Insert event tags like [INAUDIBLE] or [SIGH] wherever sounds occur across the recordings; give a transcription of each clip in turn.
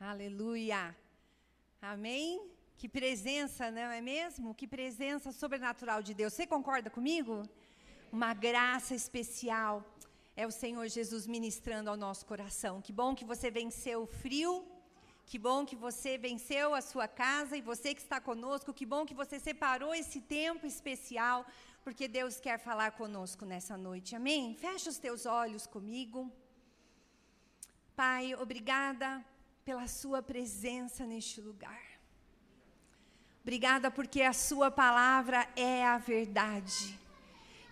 Aleluia. Amém? Que presença, não é mesmo? Que presença sobrenatural de Deus. Você concorda comigo? Uma graça especial é o Senhor Jesus ministrando ao nosso coração. Que bom que você venceu o frio. Que bom que você venceu a sua casa e você que está conosco. Que bom que você separou esse tempo especial, porque Deus quer falar conosco nessa noite. Amém? Fecha os teus olhos comigo. Pai, obrigada pela Sua presença neste lugar. Obrigada porque a Sua palavra é a verdade.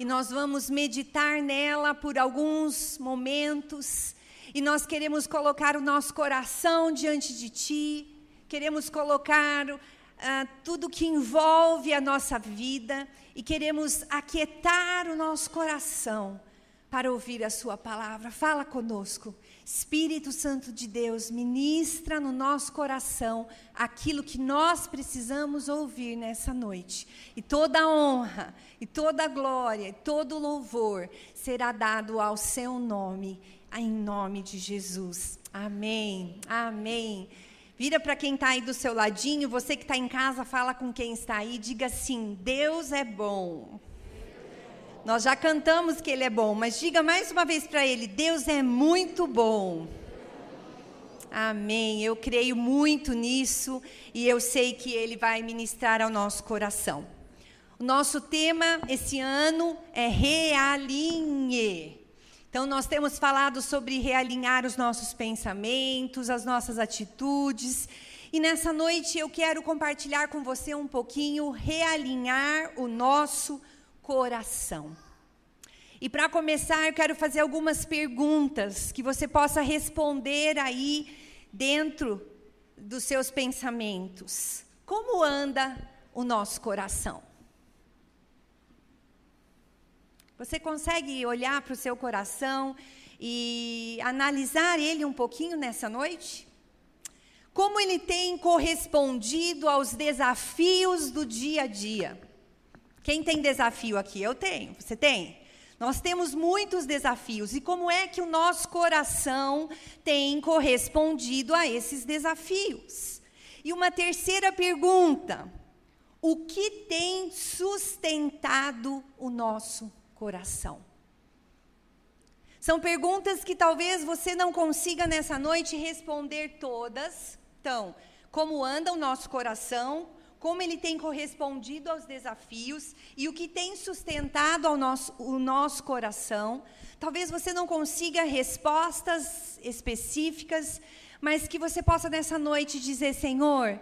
E nós vamos meditar nela por alguns momentos. E nós queremos colocar o nosso coração diante de Ti. Queremos colocar uh, tudo que envolve a nossa vida. E queremos aquietar o nosso coração para ouvir a Sua palavra. Fala conosco. Espírito Santo de Deus, ministra no nosso coração aquilo que nós precisamos ouvir nessa noite. E toda honra, e toda glória, e todo louvor será dado ao seu nome, em nome de Jesus. Amém. Amém. Vira para quem está aí do seu ladinho, você que está em casa, fala com quem está aí, diga assim: Deus é bom. Nós já cantamos que Ele é bom, mas diga mais uma vez para Ele: Deus é muito bom. Amém. Eu creio muito nisso e eu sei que Ele vai ministrar ao nosso coração. O nosso tema esse ano é realinhe. Então, nós temos falado sobre realinhar os nossos pensamentos, as nossas atitudes. E nessa noite eu quero compartilhar com você um pouquinho realinhar o nosso coração. E para começar, eu quero fazer algumas perguntas que você possa responder aí dentro dos seus pensamentos. Como anda o nosso coração? Você consegue olhar para o seu coração e analisar ele um pouquinho nessa noite? Como ele tem correspondido aos desafios do dia a dia? Quem tem desafio aqui? Eu tenho. Você tem? Nós temos muitos desafios. E como é que o nosso coração tem correspondido a esses desafios? E uma terceira pergunta: o que tem sustentado o nosso coração? São perguntas que talvez você não consiga nessa noite responder todas. Então, como anda o nosso coração? Como ele tem correspondido aos desafios e o que tem sustentado nosso, o nosso coração. Talvez você não consiga respostas específicas, mas que você possa nessa noite dizer: Senhor,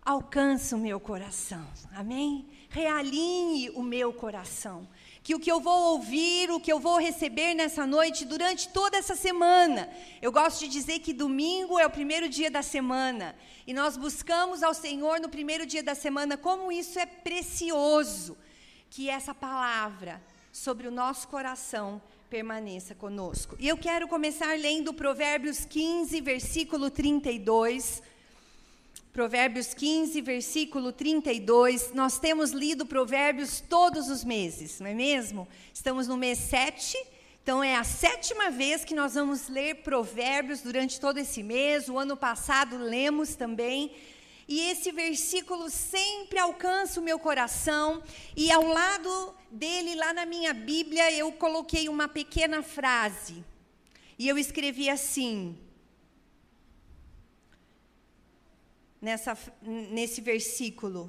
alcança o meu coração. Amém? Realinhe o meu coração que o que eu vou ouvir, o que eu vou receber nessa noite durante toda essa semana. Eu gosto de dizer que domingo é o primeiro dia da semana e nós buscamos ao Senhor no primeiro dia da semana como isso é precioso, que essa palavra sobre o nosso coração permaneça conosco. E eu quero começar lendo Provérbios 15, versículo 32 Provérbios 15, versículo 32. Nós temos lido Provérbios todos os meses, não é mesmo? Estamos no mês 7, então é a sétima vez que nós vamos ler Provérbios durante todo esse mês. O ano passado lemos também. E esse versículo sempre alcança o meu coração, e ao lado dele, lá na minha Bíblia, eu coloquei uma pequena frase. E eu escrevi assim: nessa, nesse versículo.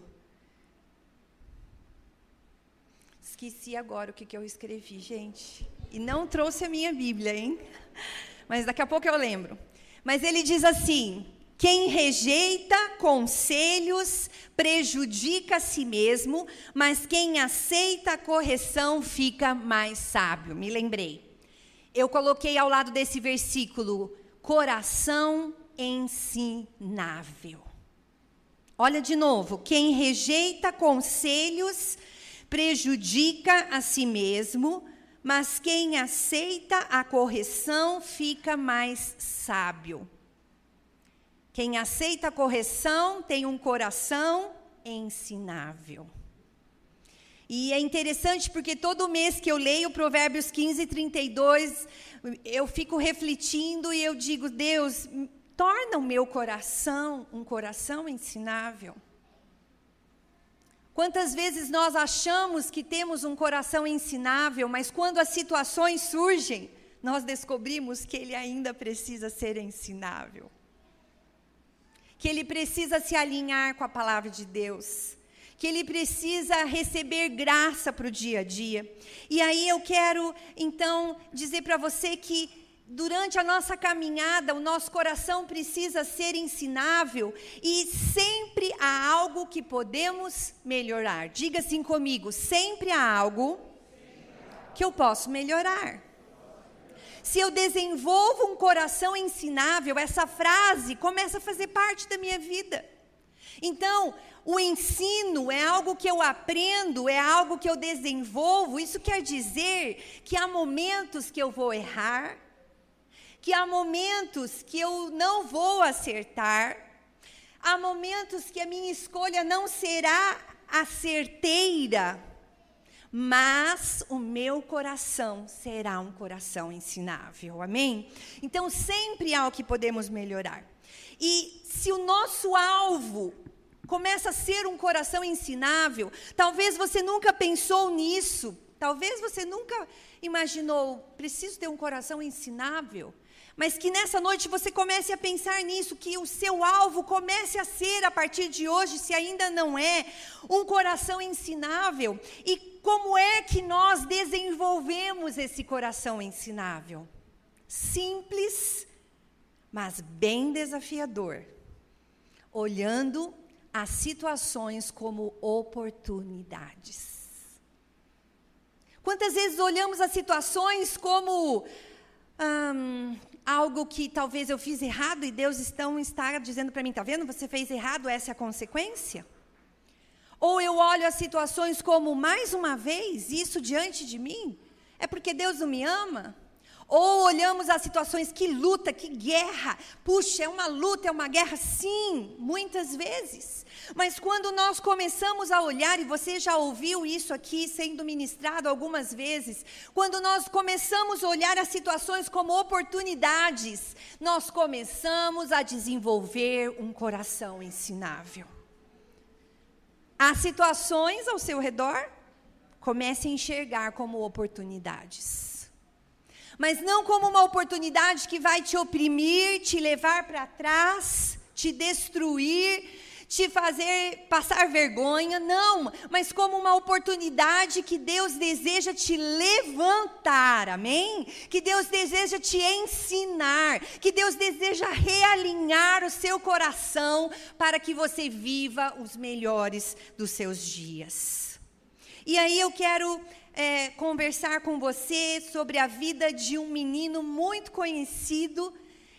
Esqueci agora o que, que eu escrevi, gente. E não trouxe a minha Bíblia, hein? [LAUGHS] Mas daqui a pouco eu lembro. Mas ele diz assim: quem rejeita conselhos prejudica a si mesmo, mas quem aceita a correção fica mais sábio. Me lembrei. Eu coloquei ao lado desse versículo: coração ensinável. Olha de novo: quem rejeita conselhos prejudica a si mesmo, mas quem aceita a correção fica mais sábio. Quem aceita a correção tem um coração ensinável. E é interessante porque todo mês que eu leio Provérbios 15, 32, eu fico refletindo e eu digo, Deus, torna o meu coração um coração ensinável. Quantas vezes nós achamos que temos um coração ensinável, mas quando as situações surgem, nós descobrimos que ele ainda precisa ser ensinável. Que ele precisa se alinhar com a palavra de Deus. Que ele precisa receber graça para o dia a dia. E aí eu quero, então, dizer para você que durante a nossa caminhada, o nosso coração precisa ser ensinável e sempre há algo que podemos melhorar. Diga assim comigo: sempre há algo que eu posso melhorar. Se eu desenvolvo um coração ensinável, essa frase começa a fazer parte da minha vida. Então, o ensino é algo que eu aprendo, é algo que eu desenvolvo. Isso quer dizer que há momentos que eu vou errar, que há momentos que eu não vou acertar, há momentos que a minha escolha não será a certeira, mas o meu coração será um coração ensinável, amém? Então sempre há o que podemos melhorar. E se o nosso alvo começa a ser um coração ensinável, talvez você nunca pensou nisso, talvez você nunca imaginou, preciso ter um coração ensinável. Mas que nessa noite você comece a pensar nisso, que o seu alvo comece a ser, a partir de hoje, se ainda não é, um coração ensinável. E como é que nós desenvolvemos esse coração ensinável? Simples, mas bem desafiador. Olhando as situações como oportunidades. Quantas vezes olhamos as situações como algo que talvez eu fiz errado e Deus estão, está dizendo para mim, está vendo? Você fez errado, essa é a consequência? Ou eu olho as situações como, mais uma vez, isso diante de mim? É porque Deus não me ama? Ou olhamos as situações, que luta, que guerra. Puxa, é uma luta, é uma guerra, sim, muitas vezes. Mas quando nós começamos a olhar, e você já ouviu isso aqui sendo ministrado algumas vezes, quando nós começamos a olhar as situações como oportunidades, nós começamos a desenvolver um coração ensinável. Há situações ao seu redor, comece a enxergar como oportunidades mas não como uma oportunidade que vai te oprimir, te levar para trás, te destruir, te fazer passar vergonha, não, mas como uma oportunidade que Deus deseja te levantar, amém? Que Deus deseja te ensinar, que Deus deseja realinhar o seu coração para que você viva os melhores dos seus dias. E aí eu quero é, conversar com você sobre a vida de um menino muito conhecido.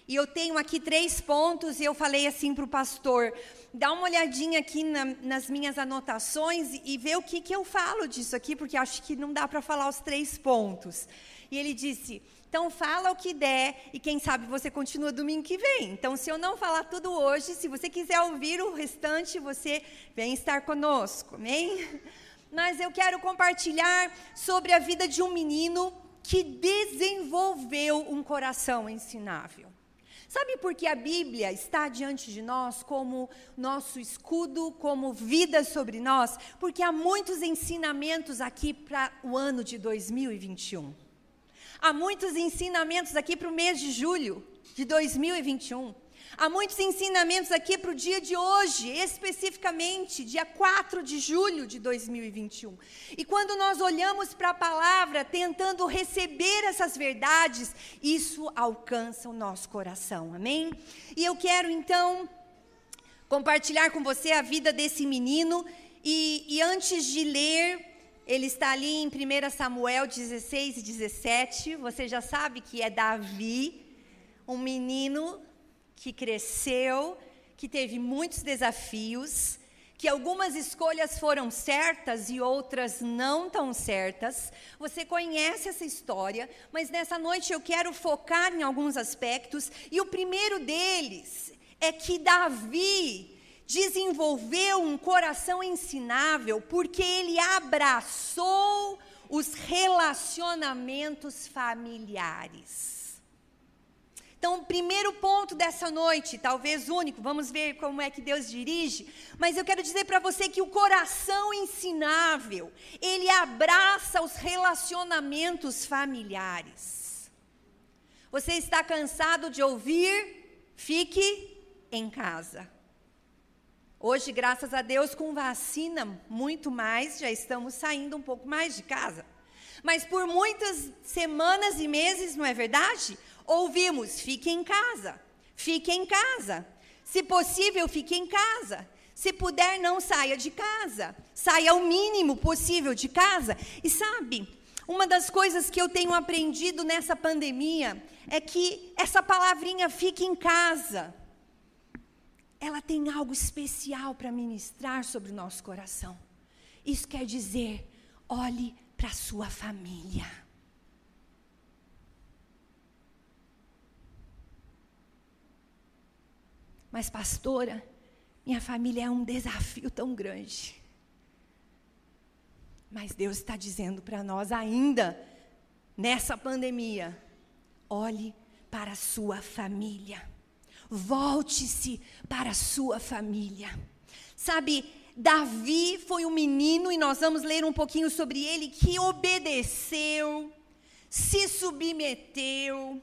E eu tenho aqui três pontos, e eu falei assim para o pastor: dá uma olhadinha aqui na, nas minhas anotações e, vê o que, que eu falo disso aqui, porque acho que não dá para falar os três pontos. E ele disse: então fala o que der e quem sabe você continua domingo que vem. Então se eu não falar tudo hoje, se você quiser ouvir o restante, você vem estar conosco. Amém? Mas eu quero compartilhar sobre a vida de um menino que desenvolveu um coração ensinável. Sabe por que a Bíblia está diante de nós como nosso escudo, como vida sobre nós? Porque há muitos ensinamentos aqui para o ano de 2021. Há muitos ensinamentos aqui para o mês de julho de 2021. Há muitos ensinamentos aqui para o dia de hoje, especificamente, dia 4 de julho de 2021. E quando nós olhamos para a palavra, tentando receber essas verdades, isso alcança o nosso coração, amém? E eu quero então compartilhar com você a vida desse menino. E, e antes de ler, ele está ali em 1 Samuel 16 e 17. Você já sabe que é Davi, um menino que cresceu, que teve muitos desafios, que algumas escolhas foram certas e outras não tão certas. Você conhece essa história, mas nessa noite eu quero focar em alguns aspectos, e o primeiro deles é que Davi desenvolveu um coração ensinável porque ele abraçou os relacionamentos familiares. Então, o primeiro ponto dessa noite, talvez único, vamos ver como é que Deus dirige, mas eu quero dizer para você que o coração ensinável, ele abraça os relacionamentos familiares. Você está cansado de ouvir? Fique em casa. Hoje, graças a Deus, com vacina, muito mais, já estamos saindo um pouco mais de casa. Mas por muitas semanas e meses, não é verdade? Ouvimos: fique em casa, fique em casa. Se possível, fique em casa. Se puder, não saia de casa. Saia o mínimo possível de casa. E sabe, uma das coisas que eu tenho aprendido nessa pandemia é que essa palavrinha fique em casa. Ela tem algo especial para ministrar sobre o nosso coração. Isso quer dizer, olhe para a sua família. Mas, pastora, minha família é um desafio tão grande. Mas Deus está dizendo para nós ainda, nessa pandemia, olhe para a sua família. Volte-se para a sua família. Sabe, Davi foi um menino, e nós vamos ler um pouquinho sobre ele, que obedeceu, se submeteu,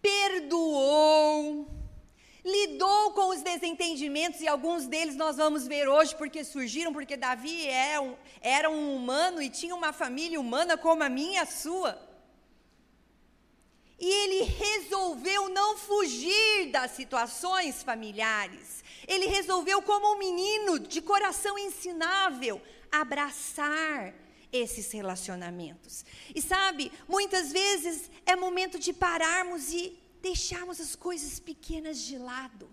perdoou, lidou com os desentendimentos, e alguns deles nós vamos ver hoje porque surgiram, porque Davi é um, era um humano e tinha uma família humana como a minha e a sua. E ele resolveu não fugir das situações familiares. Ele resolveu, como um menino de coração ensinável, abraçar esses relacionamentos. E sabe, muitas vezes é momento de pararmos e deixarmos as coisas pequenas de lado.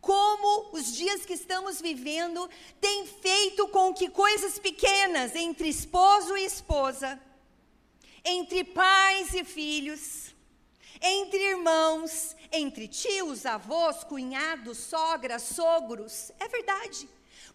Como os dias que estamos vivendo têm feito com que coisas pequenas entre esposo e esposa, entre pais e filhos, entre irmãos, entre tios, avós, cunhados, sogras, sogros, é verdade.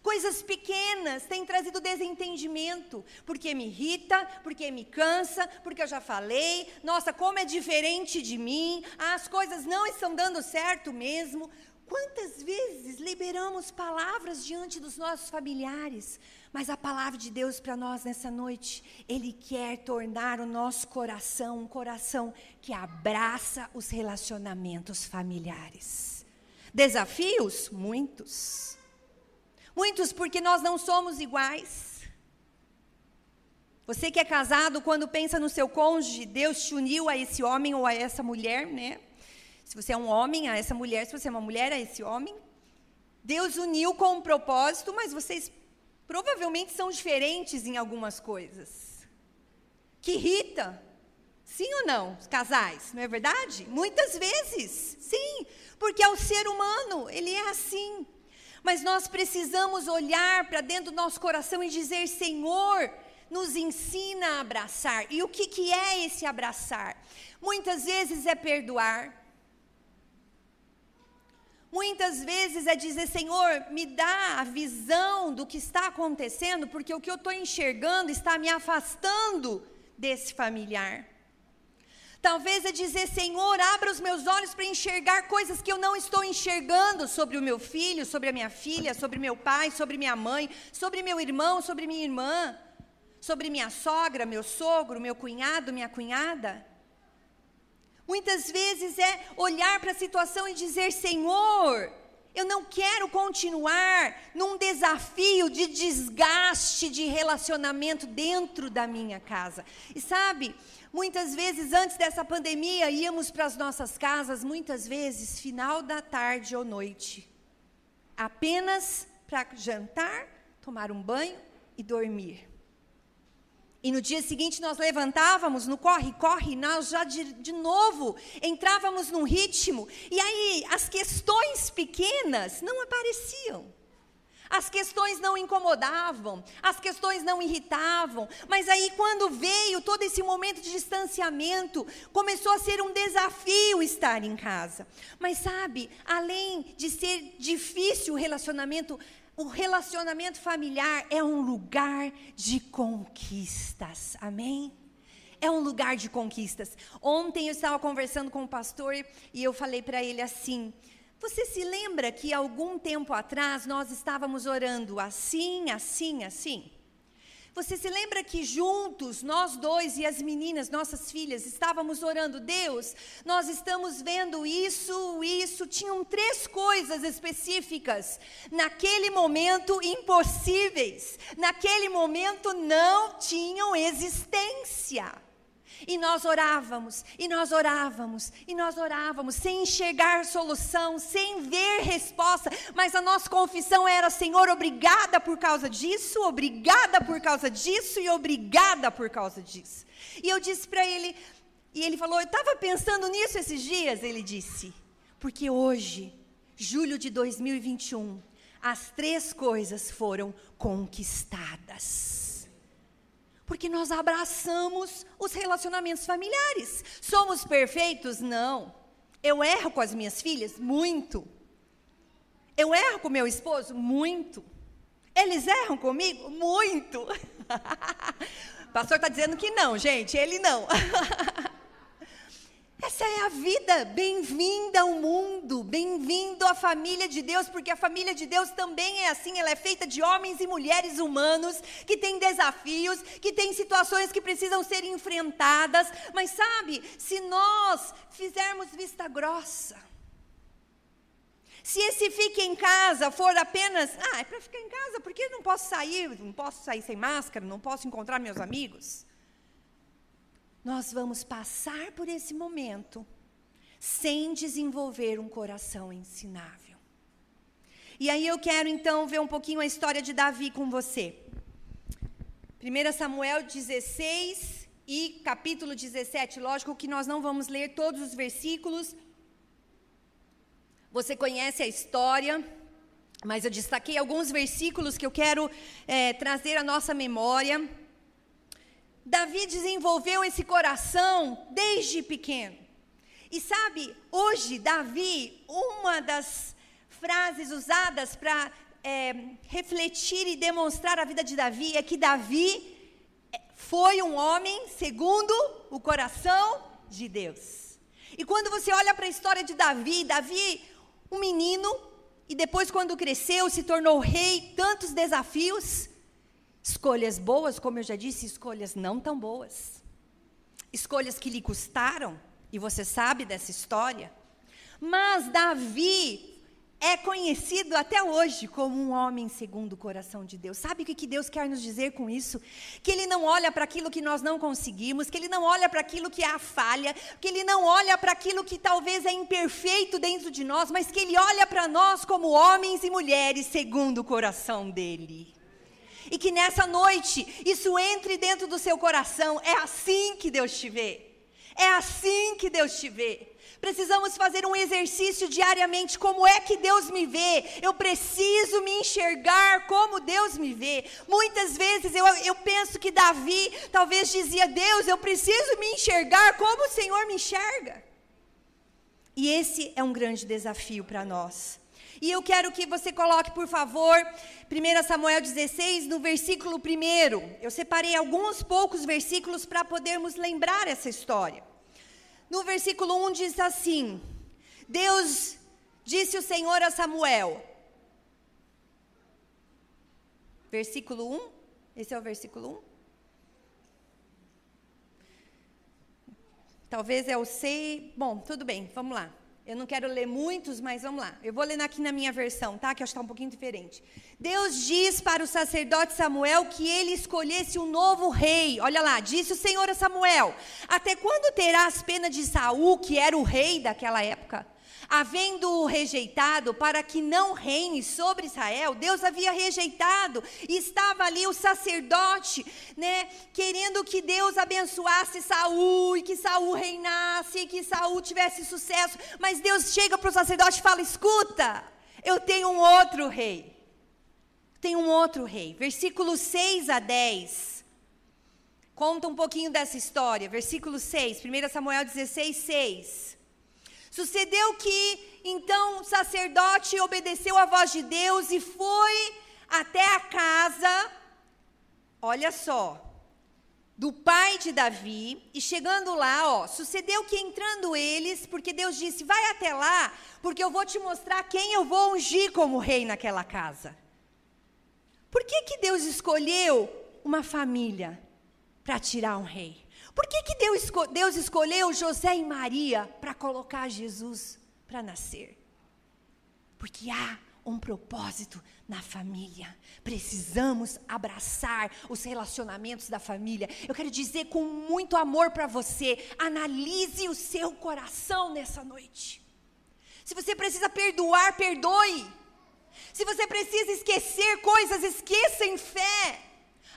Coisas pequenas têm trazido desentendimento, porque me irrita, porque me cansa, porque eu já falei, nossa, como é diferente de mim, as coisas não estão dando certo mesmo. Quantas vezes liberamos palavras diante dos nossos familiares, mas a palavra de Deus para nós nessa noite, Ele quer tornar o nosso coração um coração que abraça os relacionamentos familiares. Desafios? Muitos. Muitos porque nós não somos iguais. Você que é casado, quando pensa no seu cônjuge, Deus te uniu a esse homem ou a essa mulher, né? Se você é um homem, a essa mulher, se você é uma mulher, a esse homem. Deus uniu com um propósito, mas vocês provavelmente são diferentes em algumas coisas. Que irrita. Sim ou não, casais, não é verdade? Muitas vezes, sim, porque é o ser humano, ele é assim. Mas nós precisamos olhar para dentro do nosso coração e dizer: Senhor, nos ensina a abraçar. E o que, que é esse abraçar? Muitas vezes é perdoar. Muitas vezes é dizer, Senhor, me dá a visão do que está acontecendo, porque o que eu estou enxergando está me afastando desse familiar. Talvez é dizer, Senhor, abra os meus olhos para enxergar coisas que eu não estou enxergando sobre o meu filho, sobre a minha filha, sobre meu pai, sobre minha mãe, sobre meu irmão, sobre minha irmã, sobre minha sogra, meu sogro, meu cunhado, minha cunhada. Muitas vezes é olhar para a situação e dizer, Senhor, eu não quero continuar num desafio de desgaste de relacionamento dentro da minha casa. E sabe, Muitas vezes, antes dessa pandemia, íamos para as nossas casas, muitas vezes, final da tarde ou noite, apenas para jantar, tomar um banho e dormir. E no dia seguinte nós levantávamos no corre-corre, nós já de, de novo entrávamos num ritmo, e aí as questões pequenas não apareciam. As questões não incomodavam, as questões não irritavam, mas aí quando veio todo esse momento de distanciamento, começou a ser um desafio estar em casa. Mas sabe, além de ser difícil o relacionamento, o relacionamento familiar é um lugar de conquistas. Amém? é um lugar de conquistas. Ontem eu estava conversando com o pastor e eu falei para ele assim: Você se lembra que algum tempo atrás nós estávamos orando assim, assim, assim? Você se lembra que juntos, nós dois e as meninas, nossas filhas, estávamos orando, Deus, nós estamos vendo isso, isso, tinham três coisas específicas, naquele momento impossíveis, naquele momento não tinham existência. E nós orávamos, e nós orávamos, e nós orávamos, sem enxergar solução, sem ver resposta, mas a nossa confissão era: Senhor, obrigada por causa disso, obrigada por causa disso e obrigada por causa disso. E eu disse para ele, e ele falou: Eu estava pensando nisso esses dias. Ele disse: Porque hoje, julho de 2021, as três coisas foram conquistadas porque nós abraçamos os relacionamentos familiares. Somos perfeitos? Não. Eu erro com as minhas filhas? Muito. Eu erro com meu esposo? Muito. Eles erram comigo? Muito. o [LAUGHS] pastor está dizendo que não, gente, ele não. [LAUGHS] Essa é a vida. Bem-vinda ao mundo, bem-vindo à família de Deus, porque a família de Deus também é assim, ela é feita de homens e mulheres humanos que têm desafios, que têm situações que precisam ser enfrentadas, mas sabe, se nós fizermos vista grossa, se esse fique em casa for apenas, ah, é para ficar em casa, porque não posso sair, não posso sair sem máscara, não posso encontrar meus amigos nós vamos passar por esse momento sem desenvolver um coração ensinável. E aí eu quero então ver um pouquinho a história de Davi com você. 1 Samuel 16 e capítulo 17. Lógico que nós não vamos ler todos os versículos. Você conhece a história, mas eu destaquei alguns versículos que eu quero é, trazer à nossa memória. Davi desenvolveu esse coração desde pequeno. E sabe, hoje, Davi, uma das frases usadas para é, refletir e demonstrar a vida de Davi é que Davi é, foi um homem segundo o coração de Deus. E quando você olha para a história de Davi, Davi, um menino, e depois, quando cresceu, se tornou rei, tantos desafios. Escolhas boas, como eu já disse, escolhas não tão boas. Escolhas que lhe custaram, e você sabe dessa história. Mas Davi é conhecido até hoje como um homem segundo o coração de Deus. Sabe o que Deus quer nos dizer com isso? Que Ele não olha para aquilo que nós não conseguimos, que Ele não olha para aquilo que é a falha, que Ele não olha para aquilo que talvez é imperfeito dentro de nós, mas que Ele olha para nós como homens e mulheres segundo o coração dEle e que nessa noite isso entre dentro do seu coração. É assim que Deus te vê. É assim que Deus te vê. Precisamos fazer um exercício diariamente. Como é que Deus me vê? Eu preciso me enxergar como Deus me vê. Muitas vezes eu, eu penso que Davi talvez dizia: Deus, eu preciso me enxergar como o Senhor me enxerga. E esse é um grande desafio para nós. E eu quero que você coloque, por favor, 1 Samuel 16, no versículo 1. Eu separei alguns poucos versículos para podermos lembrar essa história. No versículo 1 diz assim: Deus disse o Senhor a Samuel. Versículo 1. Esse é o versículo 1. Talvez é o 6. Bom, tudo bem, vamos lá. Eu não quero ler muitos, mas vamos lá. Eu vou ler aqui na minha versão, tá? Que acho que está um pouquinho diferente. Deus diz para o sacerdote Samuel que ele escolhesse um novo rei. Olha lá, disse o Senhor a Samuel: Até quando terás pena de Saul, que era o rei daquela época? Havendo-o rejeitado para que não reine sobre Israel, Deus havia rejeitado, e estava ali o sacerdote, né, querendo que Deus abençoasse Saul e que Saul reinasse e que Saul tivesse sucesso, mas Deus chega para o sacerdote e fala: "Escuta, eu tenho um outro rei. Tem um outro rei." Versículo 6 a 10. Conta um pouquinho dessa história. Versículo 6, 1 Samuel 16, 6. Sucedeu que então o sacerdote obedeceu à voz de Deus e foi até a casa, olha só, do pai de Davi, e chegando lá, ó, sucedeu que entrando eles, porque Deus disse: Vai até lá, porque eu vou te mostrar quem eu vou ungir como rei naquela casa. Por que, que Deus escolheu uma família para tirar um rei? Por que, que Deus, Deus escolheu José e Maria para colocar Jesus para nascer? Porque há um propósito na família. Precisamos abraçar os relacionamentos da família. Eu quero dizer com muito amor para você: analise o seu coração nessa noite. Se você precisa perdoar, perdoe. Se você precisa esquecer coisas, esqueça em fé.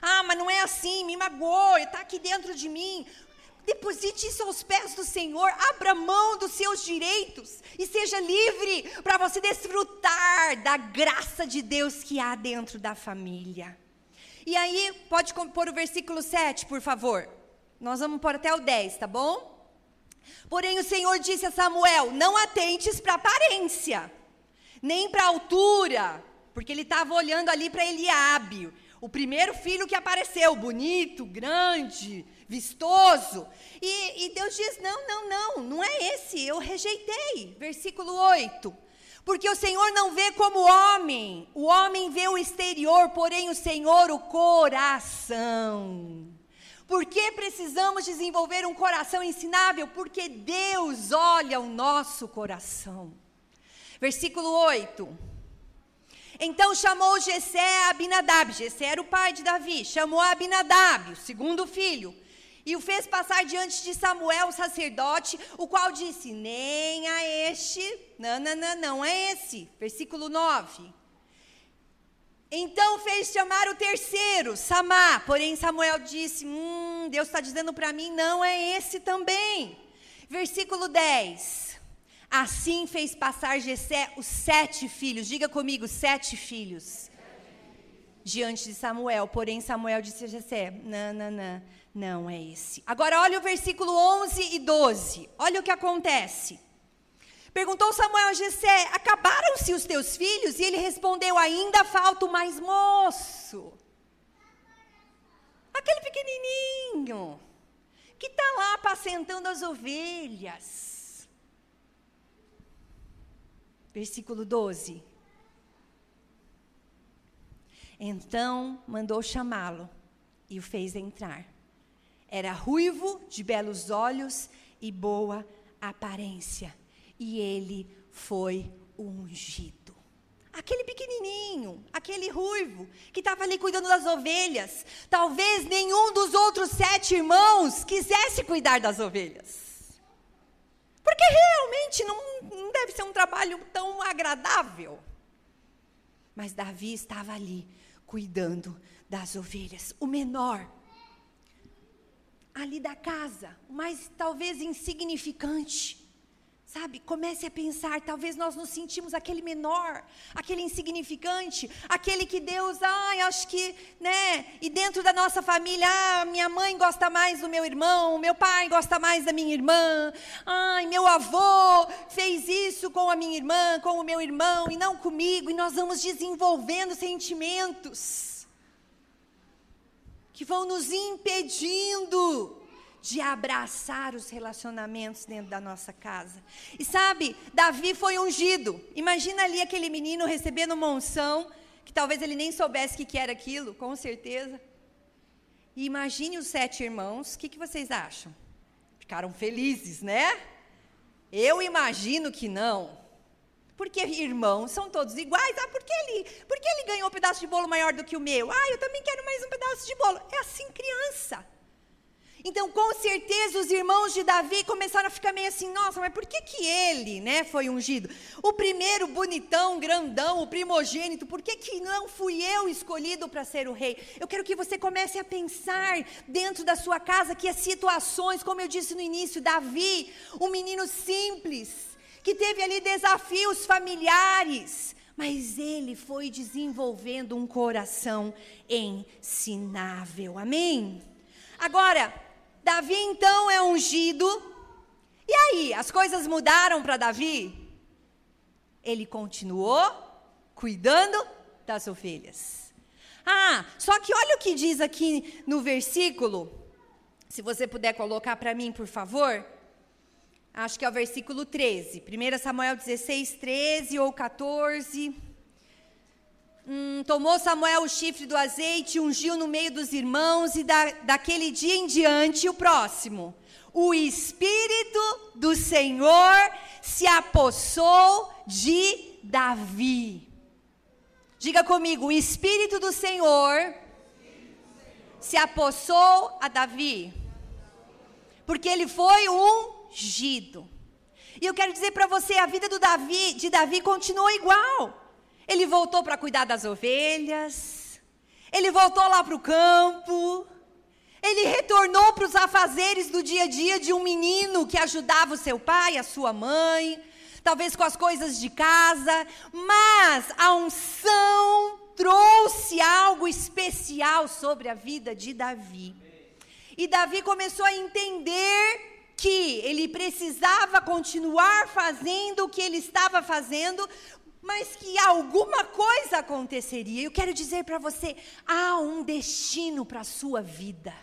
Ah, mas não é assim, me magoou, está aqui dentro de mim. Deposite isso aos pés do Senhor, abra mão dos seus direitos e seja livre para você desfrutar da graça de Deus que há dentro da família. E aí, pode pôr o versículo 7, por favor. Nós vamos pôr até o 10, tá bom? Porém, o Senhor disse a Samuel: Não atentes para aparência, nem para altura, porque ele estava olhando ali para Eliabe, o primeiro filho que apareceu, bonito, grande, vistoso. E, e Deus diz: não, não, não, não é esse, eu rejeitei. Versículo 8. Porque o Senhor não vê como homem, o homem vê o exterior, porém o Senhor o coração. Por que precisamos desenvolver um coração ensinável? Porque Deus olha o nosso coração. Versículo 8. Então chamou Jessé a Abinadab, Jessé era o pai de Davi, chamou a Abinadab, o segundo filho, e o fez passar diante de Samuel, o sacerdote, o qual disse: Nem a este, não, não, não, não é esse. Versículo 9. Então fez chamar o terceiro, Samá. Porém, Samuel disse: Hum, Deus está dizendo para mim, não é esse também. Versículo 10. Assim fez passar Jessé os sete filhos. Diga comigo, sete filhos. Diante de Samuel. Porém, Samuel disse a Jessé: Não, não, não não é esse. Agora, olha o versículo 11 e 12. Olha o que acontece. Perguntou Samuel a Jessé: Acabaram-se os teus filhos? E ele respondeu: Ainda falta o mais moço. Aquele pequenininho que está lá apacentando as ovelhas. Versículo 12. Então mandou chamá-lo e o fez entrar. Era ruivo, de belos olhos e boa aparência. E ele foi ungido. Aquele pequenininho, aquele ruivo, que estava ali cuidando das ovelhas. Talvez nenhum dos outros sete irmãos quisesse cuidar das ovelhas. Porque realmente não, não deve ser um trabalho tão agradável. Mas Davi estava ali, cuidando das ovelhas. O menor ali da casa, mas talvez insignificante. Sabe, comece a pensar, talvez nós nos sentimos aquele menor, aquele insignificante, aquele que Deus, ai, acho que, né? E dentro da nossa família, ah, minha mãe gosta mais do meu irmão, meu pai gosta mais da minha irmã, ai, meu avô fez isso com a minha irmã, com o meu irmão, e não comigo, e nós vamos desenvolvendo sentimentos que vão nos impedindo de abraçar os relacionamentos dentro da nossa casa. E sabe, Davi foi ungido. Imagina ali aquele menino recebendo uma unção, que talvez ele nem soubesse o que era aquilo, com certeza. E imagine os sete irmãos, o que, que vocês acham? Ficaram felizes, né? Eu imagino que não. Porque irmãos são todos iguais. Ah, por que ele, por que ele ganhou um pedaço de bolo maior do que o meu? Ah, eu também quero mais um pedaço de bolo. É assim criança. Então, com certeza, os irmãos de Davi começaram a ficar meio assim, nossa, mas por que, que ele né, foi ungido? O primeiro bonitão, grandão, o primogênito, por que, que não fui eu escolhido para ser o rei? Eu quero que você comece a pensar dentro da sua casa que as situações, como eu disse no início, Davi, um menino simples, que teve ali desafios familiares, mas ele foi desenvolvendo um coração ensinável. Amém? Agora, Davi então é ungido. E aí, as coisas mudaram para Davi? Ele continuou cuidando das ovelhas. Ah, só que olha o que diz aqui no versículo Se você puder colocar para mim, por favor. Acho que é o versículo 13. 1 Samuel 16, 13 ou 14. Hum, tomou Samuel o chifre do azeite, ungiu no meio dos irmãos, e da, daquele dia em diante, o próximo. O Espírito do Senhor se apossou de Davi. Diga comigo: o Espírito do Senhor se apossou a Davi, porque ele foi ungido. E eu quero dizer para você, a vida do Davi, de Davi continuou igual. Ele voltou para cuidar das ovelhas, ele voltou lá para o campo, ele retornou para os afazeres do dia a dia de um menino que ajudava o seu pai, a sua mãe, talvez com as coisas de casa, mas a unção trouxe algo especial sobre a vida de Davi. E Davi começou a entender que ele precisava continuar fazendo o que ele estava fazendo, mas que alguma coisa aconteceria. Eu quero dizer para você: há um destino para a sua vida.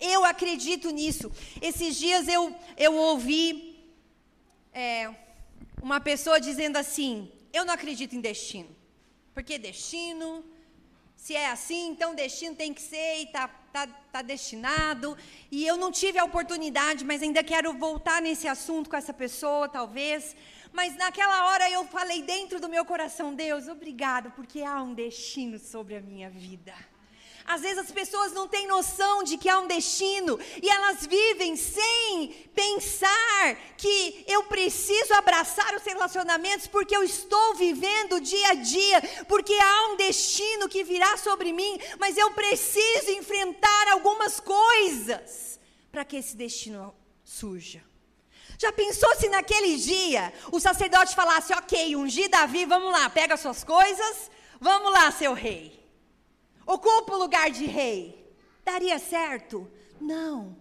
Eu acredito nisso. Esses dias eu, eu ouvi é, uma pessoa dizendo assim: Eu não acredito em destino. Porque destino, se é assim, então destino tem que ser e está tá, tá destinado. E eu não tive a oportunidade, mas ainda quero voltar nesse assunto com essa pessoa, talvez. Mas naquela hora eu falei dentro do meu coração: Deus, obrigado, porque há um destino sobre a minha vida. Às vezes as pessoas não têm noção de que há um destino e elas vivem sem pensar que eu preciso abraçar os relacionamentos porque eu estou vivendo dia a dia, porque há um destino que virá sobre mim, mas eu preciso enfrentar algumas coisas para que esse destino surja. Já pensou se naquele dia o sacerdote falasse: Ok, ungi Davi, vamos lá, pega suas coisas, vamos lá, seu rei ocupa o lugar de rei. Daria certo? Não.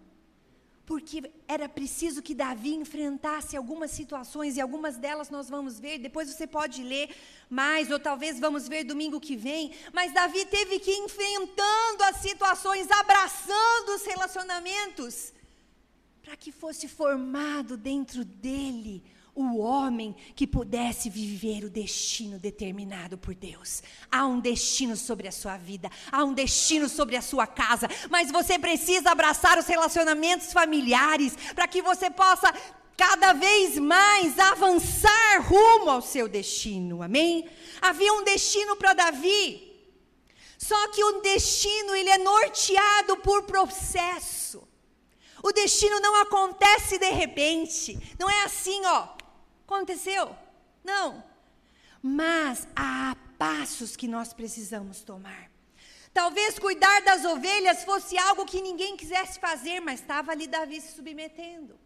Porque era preciso que Davi enfrentasse algumas situações, e algumas delas nós vamos ver, depois você pode ler mais, ou talvez vamos ver domingo que vem. Mas Davi teve que ir enfrentando as situações, abraçando os relacionamentos, para que fosse formado dentro dele o homem que pudesse viver o destino determinado por Deus. Há um destino sobre a sua vida, há um destino sobre a sua casa, mas você precisa abraçar os relacionamentos familiares para que você possa cada vez mais avançar rumo ao seu destino. Amém? Havia um destino para Davi. Só que o destino ele é norteado por processo. O destino não acontece de repente. Não é assim, ó. Aconteceu? Não. Mas há passos que nós precisamos tomar. Talvez cuidar das ovelhas fosse algo que ninguém quisesse fazer, mas estava ali Davi se submetendo.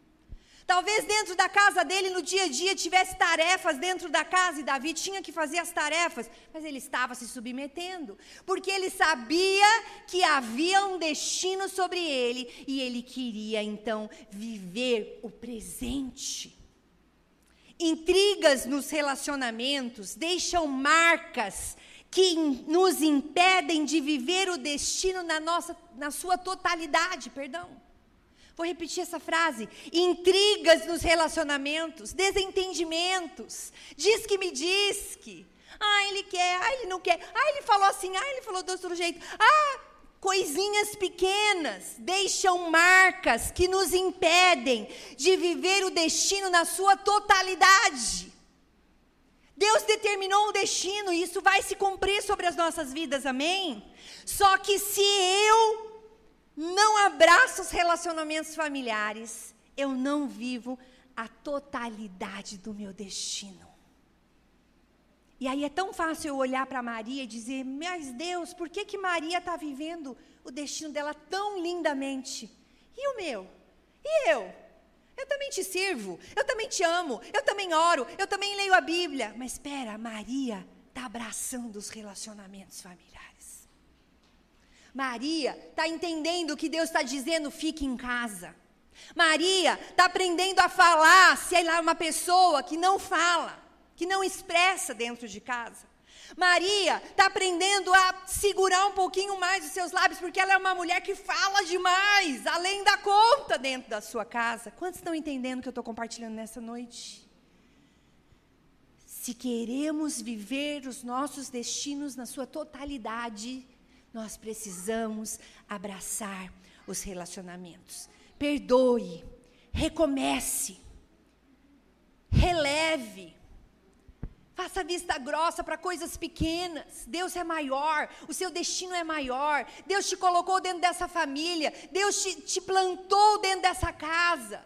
Talvez dentro da casa dele, no dia a dia, tivesse tarefas dentro da casa e Davi tinha que fazer as tarefas, mas ele estava se submetendo, porque ele sabia que havia um destino sobre ele e ele queria então viver o presente. Intrigas nos relacionamentos deixam marcas que nos impedem de viver o destino na, nossa, na sua totalidade, perdão. Vou repetir essa frase. Intrigas nos relacionamentos, desentendimentos, diz que me diz que. Ah, ele quer, ah, ele não quer. Ah, ele falou assim, ah, ele falou do outro jeito. Ah, Coisinhas pequenas deixam marcas que nos impedem de viver o destino na sua totalidade. Deus determinou um destino e isso vai se cumprir sobre as nossas vidas, amém? Só que se eu não abraço os relacionamentos familiares, eu não vivo a totalidade do meu destino. E aí é tão fácil eu olhar para Maria e dizer: Mas Deus, por que, que Maria está vivendo o destino dela tão lindamente? E o meu? E eu? Eu também te sirvo, eu também te amo, eu também oro, eu também leio a Bíblia. Mas espera, Maria está abraçando os relacionamentos familiares. Maria está entendendo o que Deus está dizendo, fique em casa. Maria está aprendendo a falar, se é uma pessoa que não fala que não expressa dentro de casa. Maria está aprendendo a segurar um pouquinho mais os seus lábios, porque ela é uma mulher que fala demais, além da conta dentro da sua casa. Quantos estão entendendo o que eu estou compartilhando nessa noite? Se queremos viver os nossos destinos na sua totalidade, nós precisamos abraçar os relacionamentos. Perdoe, recomece, releve. Faça vista grossa para coisas pequenas. Deus é maior, o seu destino é maior. Deus te colocou dentro dessa família, Deus te, te plantou dentro dessa casa.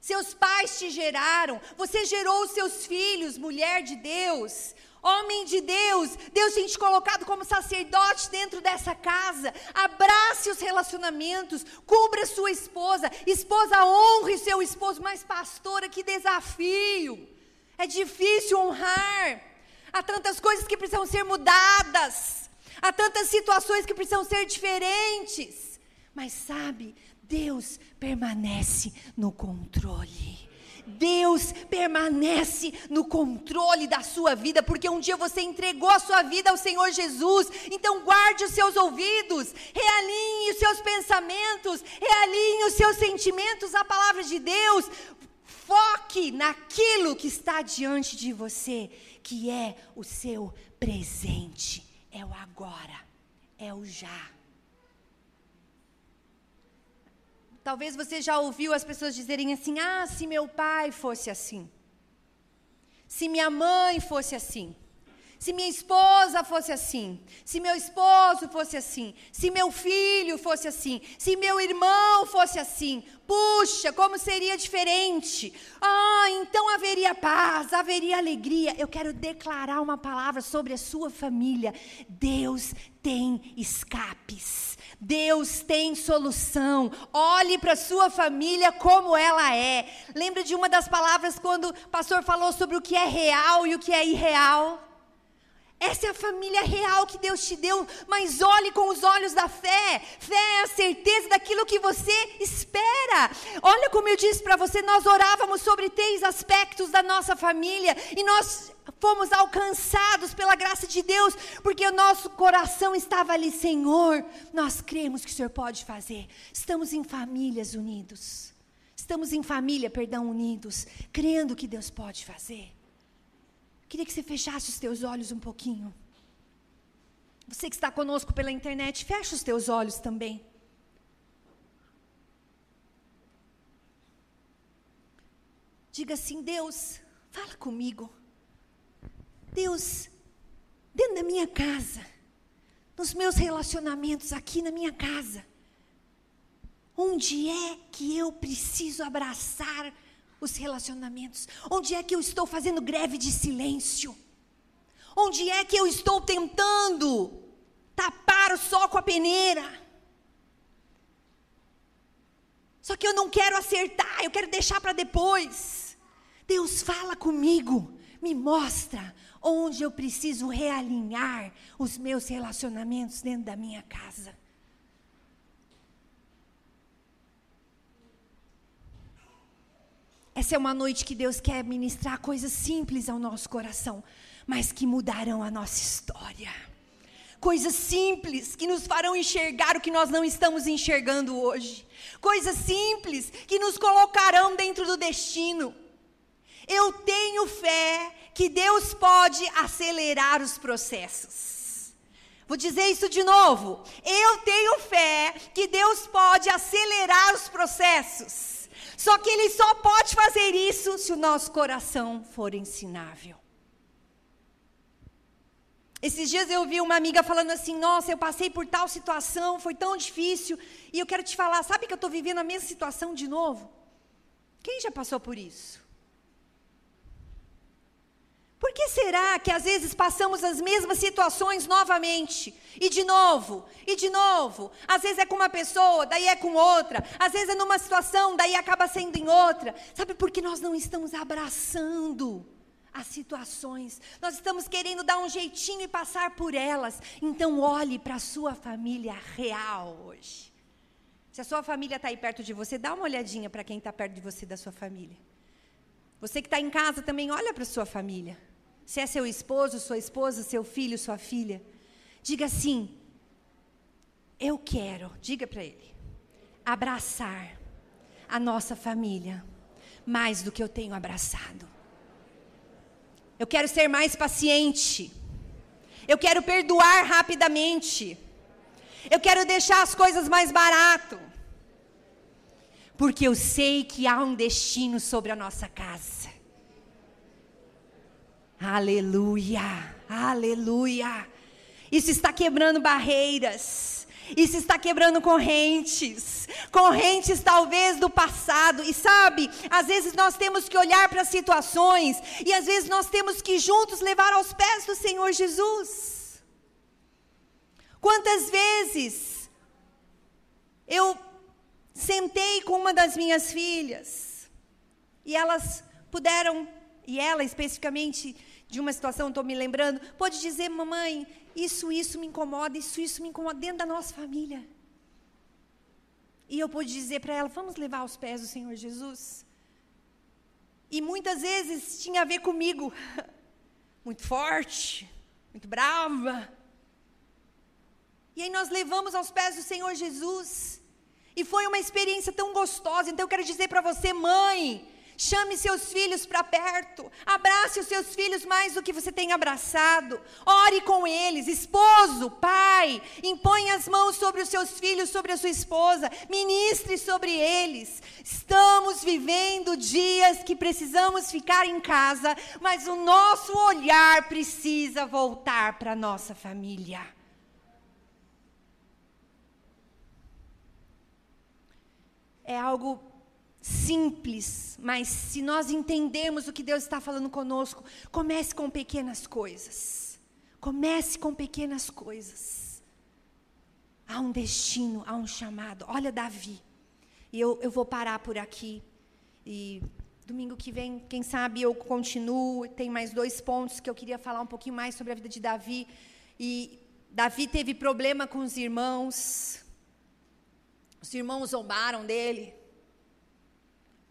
Seus pais te geraram, você gerou os seus filhos, mulher de Deus. Homem de Deus, Deus tem te colocado como sacerdote dentro dessa casa. Abrace os relacionamentos, cubra sua esposa. Esposa, honre seu esposo. Mas, pastora, que desafio! É difícil honrar. Há tantas coisas que precisam ser mudadas. Há tantas situações que precisam ser diferentes. Mas sabe, Deus permanece no controle. Deus permanece no controle da sua vida, porque um dia você entregou a sua vida ao Senhor Jesus. Então guarde os seus ouvidos, realinhe os seus pensamentos, realinhe os seus sentimentos à palavra de Deus. Foque naquilo que está diante de você, que é o seu presente, é o agora, é o já. Talvez você já ouviu as pessoas dizerem assim: ah, se meu pai fosse assim, se minha mãe fosse assim, se minha esposa fosse assim, se meu esposo fosse assim, se meu filho fosse assim, se meu irmão fosse assim, puxa, como seria diferente? Ah, então haveria paz, haveria alegria. Eu quero declarar uma palavra sobre a sua família. Deus tem escapes. Deus tem solução. Olhe para sua família como ela é. Lembra de uma das palavras quando o pastor falou sobre o que é real e o que é irreal? Essa é a família real que Deus te deu, mas olhe com os olhos da fé. Fé é a certeza daquilo que você espera. Olha como eu disse para você, nós orávamos sobre três aspectos da nossa família e nós fomos alcançados pela graça de Deus, porque o nosso coração estava ali, Senhor, nós cremos que o Senhor pode fazer. Estamos em famílias unidos. Estamos em família, perdão, unidos, crendo que Deus pode fazer. Queria que você fechasse os teus olhos um pouquinho. Você que está conosco pela internet, fecha os teus olhos também. Diga assim: Deus, fala comigo. Deus, dentro da minha casa, nos meus relacionamentos aqui na minha casa, onde é que eu preciso abraçar os relacionamentos? Onde é que eu estou fazendo greve de silêncio? Onde é que eu estou tentando tapar o sol com a peneira? Só que eu não quero acertar, eu quero deixar para depois. Deus fala comigo, me mostra onde eu preciso realinhar os meus relacionamentos dentro da minha casa. Essa é uma noite que Deus quer ministrar coisas simples ao nosso coração, mas que mudarão a nossa história. Coisas simples que nos farão enxergar o que nós não estamos enxergando hoje. Coisas simples que nos colocarão dentro do destino. Eu tenho fé que Deus pode acelerar os processos. Vou dizer isso de novo. Eu tenho fé que Deus pode acelerar os processos. Só que Ele só pode fazer isso se o nosso coração for ensinável. Esses dias eu vi uma amiga falando assim: Nossa, eu passei por tal situação, foi tão difícil, e eu quero te falar, sabe que eu estou vivendo a mesma situação de novo? Quem já passou por isso? Por que será que às vezes passamos as mesmas situações novamente? E de novo, e de novo. Às vezes é com uma pessoa, daí é com outra. Às vezes é numa situação, daí acaba sendo em outra. Sabe por que nós não estamos abraçando as situações? Nós estamos querendo dar um jeitinho e passar por elas. Então olhe para a sua família real hoje. Se a sua família está aí perto de você, dá uma olhadinha para quem está perto de você da sua família. Você que está em casa também, olha para sua família. se é seu esposo, sua esposa, seu filho, sua filha, diga assim: Eu quero, diga para ele, abraçar a nossa família mais do que eu tenho abraçado. Eu quero ser mais paciente. Eu quero perdoar rapidamente. Eu quero deixar as coisas mais barato. Porque eu sei que há um destino sobre a nossa casa. Aleluia, aleluia. Isso está quebrando barreiras. Isso está quebrando correntes, correntes talvez do passado. E sabe, às vezes nós temos que olhar para situações e às vezes nós temos que juntos levar aos pés do Senhor Jesus. Quantas vezes eu sentei com uma das minhas filhas e elas puderam, e ela especificamente, de uma situação, estou me lembrando, pode dizer, mamãe, isso, isso me incomoda, isso, isso me incomoda dentro da nossa família. E eu pude dizer para ela, vamos levar aos pés do Senhor Jesus. E muitas vezes tinha a ver comigo, [LAUGHS] muito forte, muito brava. E aí nós levamos aos pés do Senhor Jesus. E foi uma experiência tão gostosa. Então eu quero dizer para você, mãe, Chame seus filhos para perto. Abrace os seus filhos mais do que você tem abraçado. Ore com eles. Esposo, pai, impõe as mãos sobre os seus filhos, sobre a sua esposa. Ministre sobre eles. Estamos vivendo dias que precisamos ficar em casa, mas o nosso olhar precisa voltar para a nossa família. É algo simples, mas se nós entendermos o que Deus está falando conosco, comece com pequenas coisas. Comece com pequenas coisas. Há um destino, há um chamado. Olha Davi. E eu, eu vou parar por aqui. E domingo que vem, quem sabe eu continuo. Tem mais dois pontos que eu queria falar um pouquinho mais sobre a vida de Davi. E Davi teve problema com os irmãos. Os irmãos zombaram dele.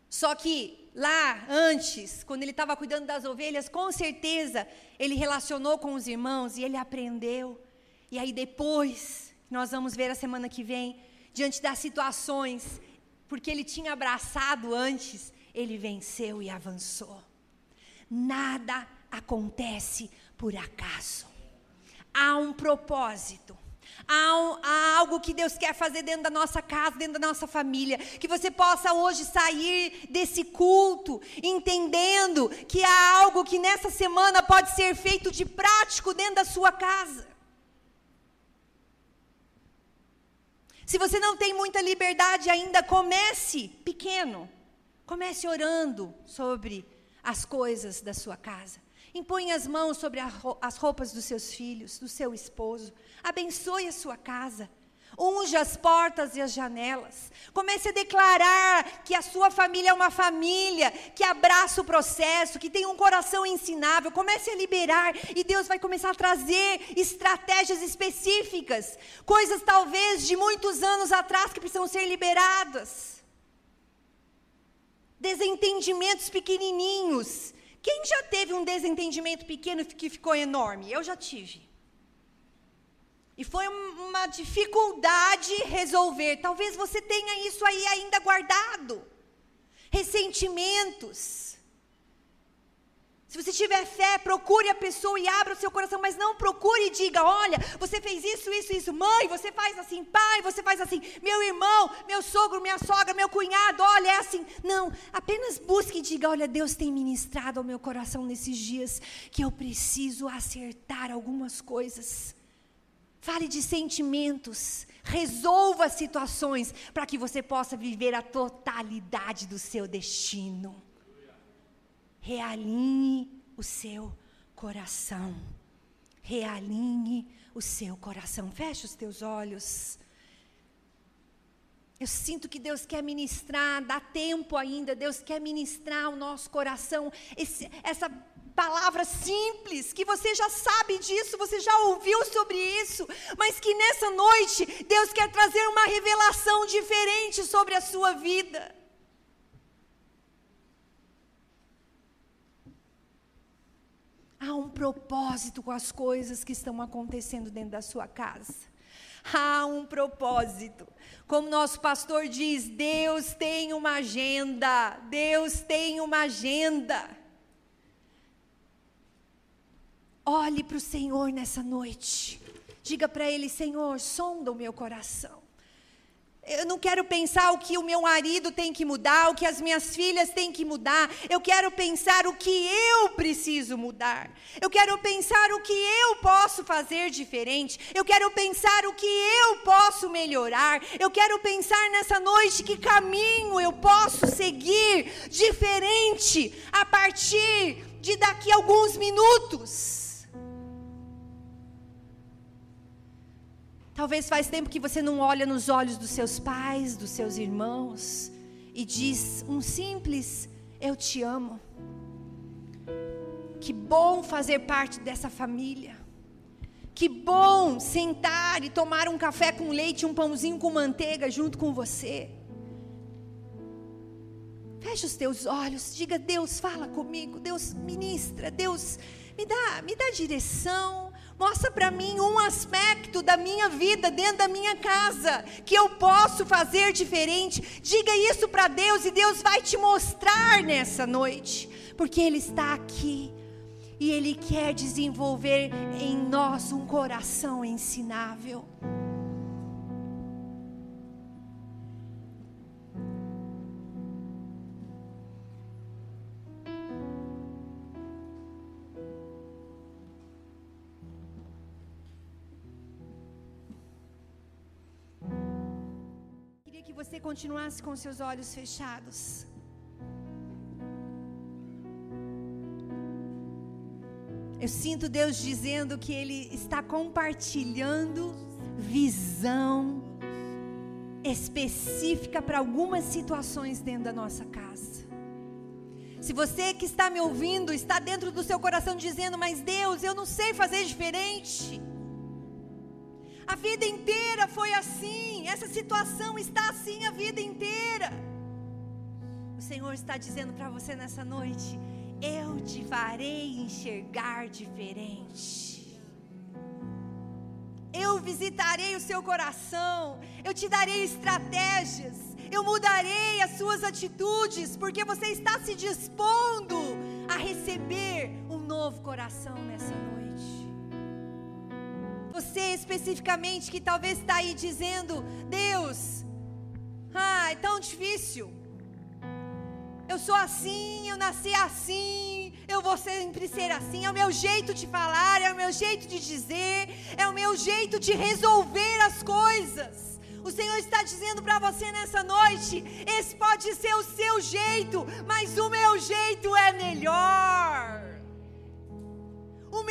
Só que lá antes, quando ele estava cuidando das ovelhas, com certeza ele relacionou com os irmãos e ele aprendeu. E aí depois, nós vamos ver a semana que vem, diante das situações, porque ele tinha abraçado antes, ele venceu e avançou. Nada acontece por acaso. Há um propósito. Há, um, há, algo que Deus quer fazer dentro da nossa casa, dentro da nossa família. Que você possa hoje sair desse culto entendendo que há algo que nessa semana pode ser feito de prático dentro da sua casa. Se você não tem muita liberdade ainda, comece pequeno. Comece orando sobre as coisas da sua casa. Impõe as mãos sobre as roupas dos seus filhos, do seu esposo. Abençoe a sua casa. Unja as portas e as janelas. Comece a declarar que a sua família é uma família que abraça o processo, que tem um coração ensinável. Comece a liberar e Deus vai começar a trazer estratégias específicas, coisas talvez de muitos anos atrás que precisam ser liberadas. Desentendimentos pequenininhos quem já teve um desentendimento pequeno que ficou enorme? Eu já tive. E foi uma dificuldade resolver. Talvez você tenha isso aí ainda guardado. Ressentimentos se você tiver fé, procure a pessoa e abra o seu coração, mas não procure e diga: olha, você fez isso, isso, isso, mãe, você faz assim, pai, você faz assim, meu irmão, meu sogro, minha sogra, meu cunhado, olha, é assim. Não, apenas busque e diga: olha, Deus tem ministrado ao meu coração nesses dias que eu preciso acertar algumas coisas. Fale de sentimentos, resolva situações para que você possa viver a totalidade do seu destino realinhe o seu coração. Realinhe o seu coração. Feche os teus olhos. Eu sinto que Deus quer ministrar, dá tempo ainda, Deus quer ministrar o nosso coração, esse, essa palavra simples, que você já sabe disso, você já ouviu sobre isso, mas que nessa noite Deus quer trazer uma revelação diferente sobre a sua vida. Há um propósito com as coisas que estão acontecendo dentro da sua casa. Há um propósito. Como nosso pastor diz, Deus tem uma agenda. Deus tem uma agenda. Olhe para o Senhor nessa noite. Diga para Ele: Senhor, sonda o meu coração. Eu não quero pensar o que o meu marido tem que mudar, o que as minhas filhas têm que mudar. Eu quero pensar o que eu preciso mudar. Eu quero pensar o que eu posso fazer diferente. Eu quero pensar o que eu posso melhorar. Eu quero pensar nessa noite que caminho eu posso seguir diferente a partir de daqui a alguns minutos. Talvez faz tempo que você não olha nos olhos dos seus pais, dos seus irmãos e diz um simples eu te amo. Que bom fazer parte dessa família. Que bom sentar e tomar um café com leite, um pãozinho com manteiga junto com você. Feche os teus olhos, diga: Deus, fala comigo, Deus ministra, Deus me dá, me dá direção, Mostra para mim um aspecto da minha vida dentro da minha casa que eu posso fazer diferente. Diga isso para Deus e Deus vai te mostrar nessa noite, porque Ele está aqui e Ele quer desenvolver em nós um coração ensinável. Continuasse com seus olhos fechados. Eu sinto Deus dizendo que Ele está compartilhando visão específica para algumas situações dentro da nossa casa. Se você que está me ouvindo está dentro do seu coração dizendo, mas Deus, eu não sei fazer diferente. A vida inteira foi assim. Essa situação está assim a vida inteira. O Senhor está dizendo para você nessa noite: Eu te farei enxergar diferente. Eu visitarei o seu coração. Eu te darei estratégias. Eu mudarei as suas atitudes, porque você está se dispondo a receber um novo coração nessa noite. Você especificamente que talvez está aí dizendo: Deus, ah, é tão difícil. Eu sou assim, eu nasci assim, eu vou sempre ser assim. É o meu jeito de falar, é o meu jeito de dizer, é o meu jeito de resolver as coisas. O Senhor está dizendo para você nessa noite: esse pode ser o seu jeito, mas o meu jeito é melhor.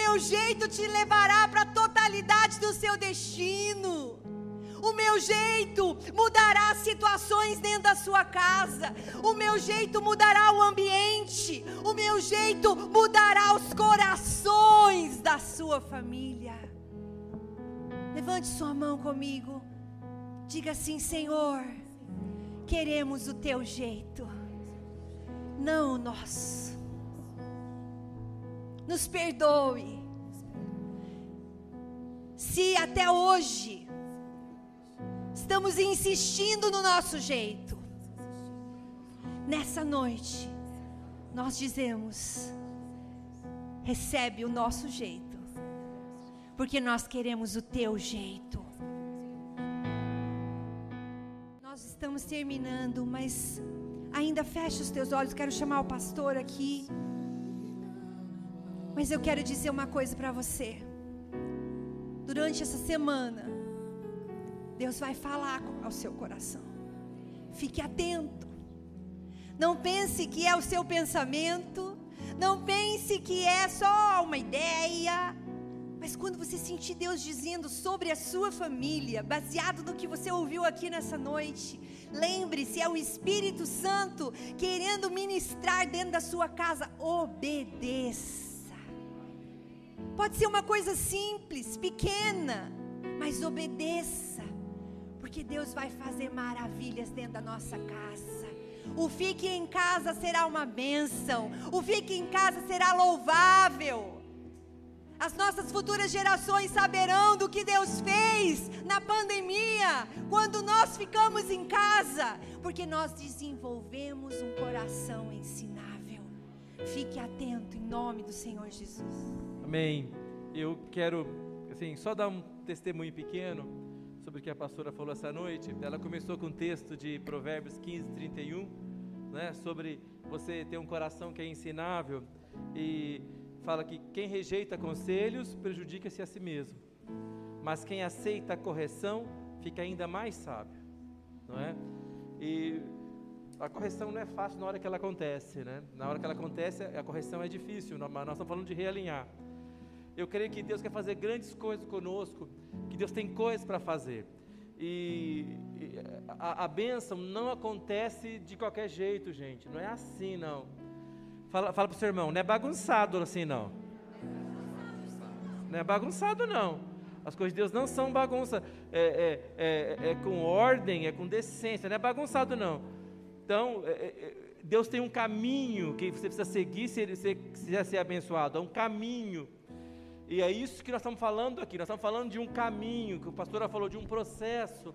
Meu jeito te levará para a totalidade do seu destino. O meu jeito mudará situações dentro da sua casa. O meu jeito mudará o ambiente. O meu jeito mudará os corações da sua família. Levante sua mão comigo. Diga assim: Senhor, queremos o teu jeito, não o nosso nos perdoe. Se até hoje estamos insistindo no nosso jeito, nessa noite nós dizemos: recebe o nosso jeito, porque nós queremos o teu jeito. Nós estamos terminando, mas ainda fecha os teus olhos. Quero chamar o pastor aqui. Mas eu quero dizer uma coisa para você. Durante essa semana, Deus vai falar ao seu coração. Fique atento. Não pense que é o seu pensamento. Não pense que é só uma ideia. Mas quando você sentir Deus dizendo sobre a sua família, baseado no que você ouviu aqui nessa noite, lembre-se, é o Espírito Santo querendo ministrar dentro da sua casa. Obedeça. Pode ser uma coisa simples, pequena, mas obedeça, porque Deus vai fazer maravilhas dentro da nossa casa. O fique em casa será uma bênção, o fique em casa será louvável. As nossas futuras gerações saberão do que Deus fez na pandemia, quando nós ficamos em casa, porque nós desenvolvemos um coração ensinável. Fique atento em nome do Senhor Jesus. Amém. Eu quero, assim, só dar um testemunho pequeno sobre o que a pastora falou essa noite. Ela começou com um texto de Provérbios 15, 31, né, sobre você ter um coração que é ensinável e fala que quem rejeita conselhos prejudica-se a si mesmo, mas quem aceita a correção fica ainda mais sábio, não é? E a correção não é fácil na hora que ela acontece, né? Na hora que ela acontece, a correção é difícil, mas nós estamos falando de realinhar. Eu creio que Deus quer fazer grandes coisas conosco, que Deus tem coisas para fazer. E, a, a bênção não acontece de qualquer jeito, gente. Não é assim, não. Fala, fala para o seu irmão, não é bagunçado assim não. Não é bagunçado não. As coisas de Deus não são bagunça. É, é, é, é com ordem, é com decência, não é bagunçado não. Então, é, é, Deus tem um caminho que você precisa seguir se se quiser ser abençoado. É um caminho. E é isso que nós estamos falando aqui. Nós estamos falando de um caminho, que o pastor falou de um processo.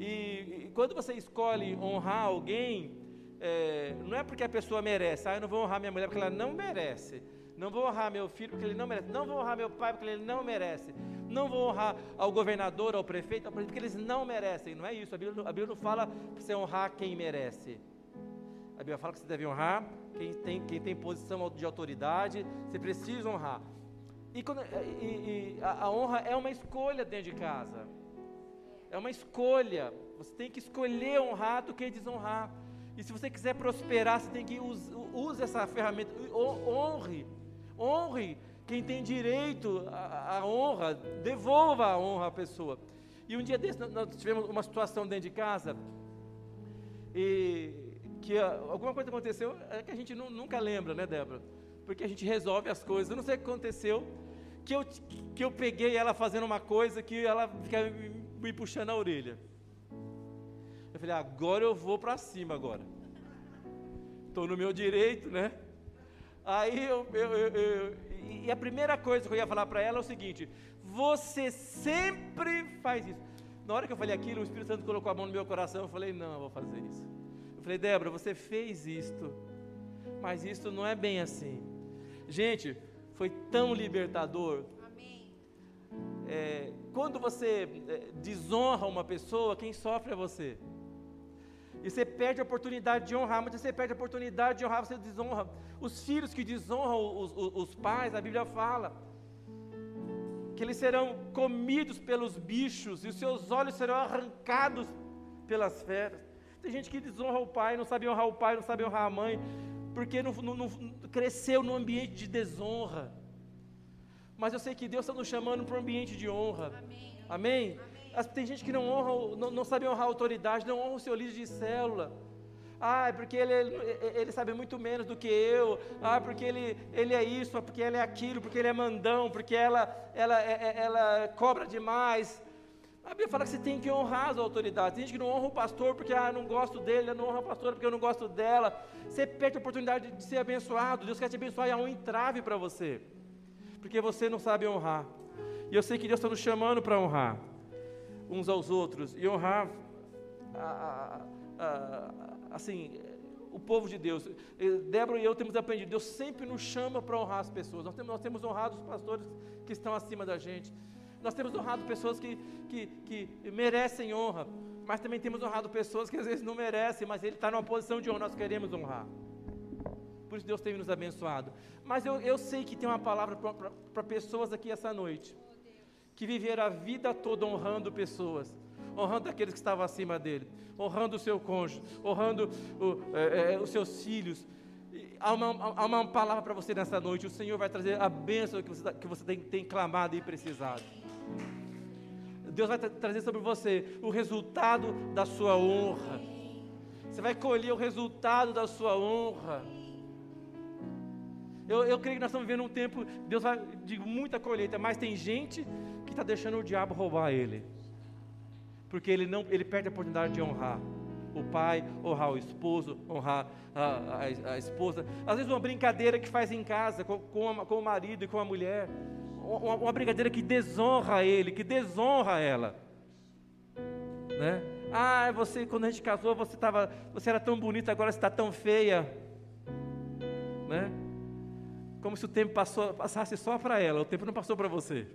E, e quando você escolhe honrar alguém, é, não é porque a pessoa merece, ah, eu não vou honrar minha mulher porque ela não merece, não vou honrar meu filho porque ele não merece, não vou honrar meu pai porque ele não merece, não vou honrar ao governador, ao prefeito, porque eles não merecem, não é isso, a Bíblia, a Bíblia não fala para você honrar quem merece, a Bíblia fala que você deve honrar quem tem, quem tem posição de autoridade, você precisa honrar, e, quando, e, e a, a honra é uma escolha dentro de casa, é uma escolha, você tem que escolher honrar do que desonrar, e se você quiser prosperar, você tem que use essa ferramenta, honre, honre quem tem direito à, honra, devolva a honra à pessoa. E um dia desse nós tivemos uma situação dentro de casa e que alguma coisa aconteceu é que a gente nunca lembra, né, Débora? Porque a gente resolve as coisas. Eu não sei o que aconteceu, que eu, que eu peguei ela fazendo uma coisa que ela ficava me, me puxando a orelha falei, agora eu vou para cima agora. Estou no meu direito, né? Aí eu, eu, eu, e a primeira coisa que eu ia falar para ela é o seguinte: você sempre faz isso. Na hora que eu falei aquilo, o Espírito Santo colocou a mão no meu coração. Eu falei, não, eu vou fazer isso. Eu falei, Débora, você fez isto, mas isto não é bem assim. Gente, foi tão libertador. É, quando você é, desonra uma pessoa, quem sofre é você. E você perde a oportunidade de honrar, mas você perde a oportunidade de honrar, você desonra. Os filhos que desonram os, os, os pais, a Bíblia fala, que eles serão comidos pelos bichos e os seus olhos serão arrancados pelas feras. Tem gente que desonra o pai, não sabe honrar o pai, não sabe honrar a mãe, porque não, não, não cresceu no ambiente de desonra. Mas eu sei que Deus está nos chamando para um ambiente de honra. Amém? Amém? Amém? Tem gente que não honra, não, não sabe honrar a autoridade, não honra o seu líder de célula. Ah, é porque ele, ele sabe muito menos do que eu. Ah, porque ele, ele é isso, porque ele é aquilo, porque ele é mandão, porque ela, ela, é, é, ela cobra demais. A Bíblia fala que você tem que honrar as autoridades. Tem gente que não honra o pastor porque ah, não gosto dele, não honra a pastora porque eu não gosto dela. Você perde a oportunidade de ser abençoado. Deus quer te abençoar e há um entrave para você. Porque você não sabe honrar. E eu sei que Deus está nos chamando para honrar uns aos outros e honrar a, a, a, assim o povo de Deus. Débora e eu temos aprendido. Deus sempre nos chama para honrar as pessoas. Nós temos, nós temos honrado os pastores que estão acima da gente. Nós temos honrado pessoas que, que, que merecem honra. Mas também temos honrado pessoas que às vezes não merecem, mas Ele está numa posição de honra, nós queremos honrar. Por isso Deus tem nos abençoado. Mas eu, eu sei que tem uma palavra para pessoas aqui essa noite que viveram a vida toda honrando pessoas, honrando aqueles que estavam acima dele, honrando o seu cônjuge, honrando o, é, é, os seus filhos. Há uma, há uma palavra para você nessa noite: o Senhor vai trazer a bênção que você, que você tem, tem clamado e precisado. Deus vai tra trazer sobre você o resultado da sua honra. Você vai colher o resultado da sua honra. Eu, eu creio que nós estamos vivendo um tempo, Deus vai de muita colheita, mas tem gente que está deixando o diabo roubar ele. Porque ele não, ele perde a oportunidade de honrar o pai, honrar o esposo, honrar a, a, a esposa. Às vezes uma brincadeira que faz em casa com, com, a, com o marido e com a mulher. uma, uma brigadeira que desonra ele, que desonra ela. Né? Ah, você, quando a gente casou, você, tava, você era tão bonita, agora está tão feia. Né? Como se o tempo passou, passasse só para ela, o tempo não passou para você.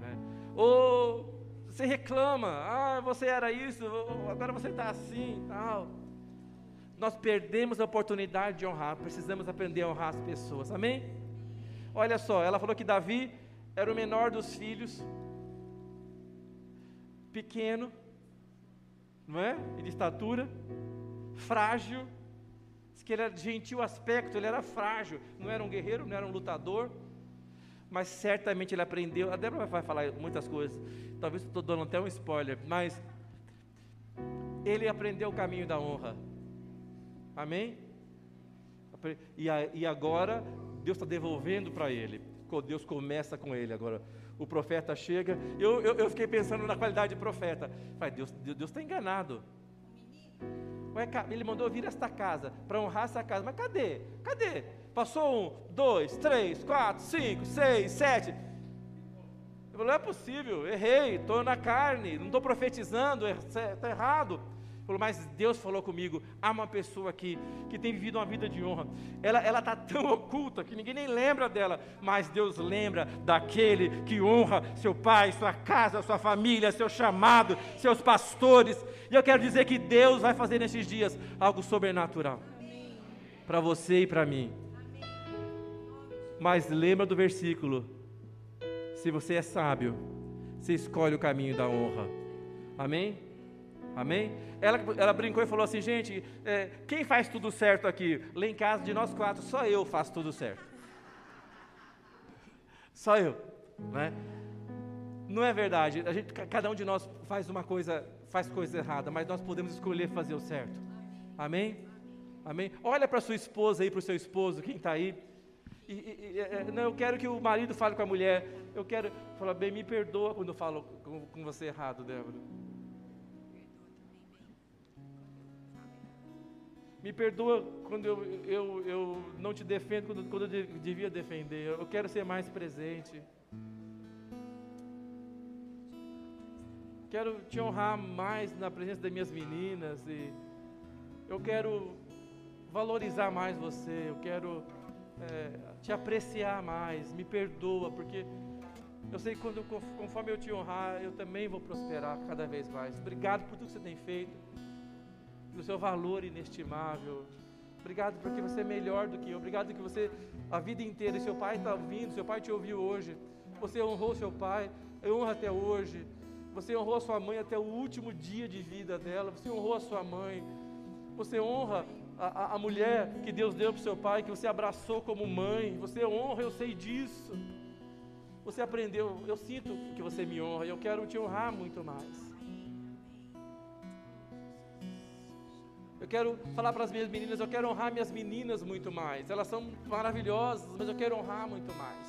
Né? Ou você reclama, ah, você era isso, agora você está assim tal. Nós perdemos a oportunidade de honrar, precisamos aprender a honrar as pessoas, amém? Olha só, ela falou que Davi era o menor dos filhos, pequeno, não é? De estatura, frágil, que ele era de gentil aspecto, ele era frágil, não era um guerreiro, não era um lutador, mas certamente ele aprendeu. A Débora vai falar muitas coisas, talvez estou dando até um spoiler, mas ele aprendeu o caminho da honra. Amém? E, a, e agora Deus está devolvendo para ele. Deus começa com ele agora. O profeta chega. Eu, eu, eu fiquei pensando na qualidade de profeta. Deus está Deus, Deus enganado. Ele mandou vir esta casa para honrar essa casa. Mas cadê? Cadê? Passou um, dois, três, quatro, cinco, seis, sete. Eu falei, não é possível, errei, estou na carne, não estou profetizando, está er, errado. Falou, mas Deus falou comigo, há uma pessoa aqui que tem vivido uma vida de honra. Ela está tão [LAUGHS] oculta que ninguém nem lembra dela, mas Deus lembra daquele que honra seu pai, sua casa, sua família, seu chamado, seus pastores. E eu quero dizer que Deus vai fazer nesses dias algo sobrenatural para você e para mim. Mas lembra do versículo: se você é sábio, você escolhe o caminho da honra. Amém? Amém? Ela, ela brincou e falou assim, gente, é, quem faz tudo certo aqui? Lá em casa, de nós quatro, só eu faço tudo certo. Só eu, né? Não é verdade. A gente, cada um de nós faz uma coisa, faz coisa errada, mas nós podemos escolher fazer o certo. Amém? Amém? Olha para sua esposa aí, para o seu esposo, quem está aí. E, e, é, não, eu quero que o marido fale com a mulher. Eu quero falar bem, me perdoa quando eu falo com, com você errado, Débora. Me perdoa quando eu, eu, eu não te defendo, quando, quando eu devia defender. Eu quero ser mais presente. Quero te honrar mais na presença das minhas meninas. E eu quero valorizar mais você. Eu quero é, te apreciar mais. Me perdoa, porque eu sei que quando, conforme eu te honrar, eu também vou prosperar cada vez mais. Obrigado por tudo que você tem feito pelo seu valor inestimável. Obrigado porque você é melhor do que eu. Obrigado que você, a vida inteira, seu pai está ouvindo, seu pai te ouviu hoje. Você honrou seu pai, honra até hoje. Você honrou a sua mãe até o último dia de vida dela. Você honrou a sua mãe. Você honra a, a, a mulher que Deus deu para o seu pai, que você abraçou como mãe. Você honra, eu sei disso. Você aprendeu, eu sinto que você me honra e eu quero te honrar muito mais. Eu quero falar para as minhas meninas, eu quero honrar minhas meninas muito mais. Elas são maravilhosas, mas eu quero honrar muito mais.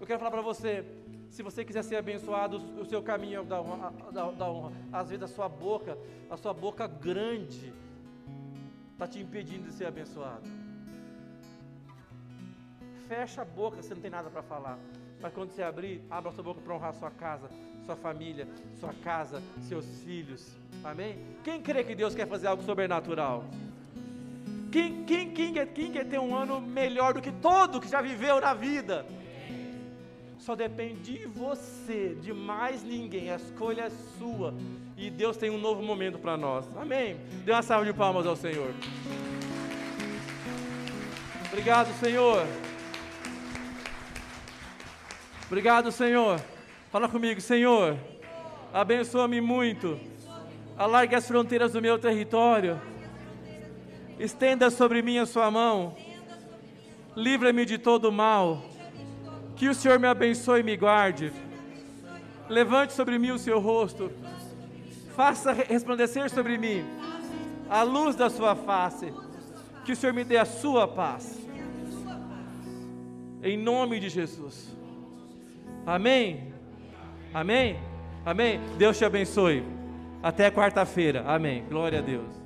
Eu quero falar para você, se você quiser ser abençoado, o seu caminho da honra, da honra. Às vezes a sua boca, a sua boca grande, está te impedindo de ser abençoado. Fecha a boca, você não tem nada para falar. Mas quando você abrir, abra a sua boca para honrar a sua casa, sua família, sua casa, seus filhos. Amém? Quem crê que Deus quer fazer algo sobrenatural? Quem, quem, quem, quer, quem quer ter um ano melhor do que todo que já viveu na vida? Só depende de você, de mais ninguém. A escolha é sua. E Deus tem um novo momento para nós. Amém? Dê uma salva de palmas ao Senhor. Obrigado, Senhor. Obrigado, Senhor. Fala comigo, Senhor. Abençoa-me muito. Alargue as fronteiras do meu território. Estenda sobre mim a sua mão. Livra-me de todo mal. Que o Senhor me abençoe e me guarde. Levante sobre mim o seu rosto. Faça resplandecer sobre mim a luz da sua face. Que o Senhor me dê a sua paz. Em nome de Jesus. Amém? Amém? Amém? Deus te abençoe. Até quarta-feira. Amém. Glória a Deus.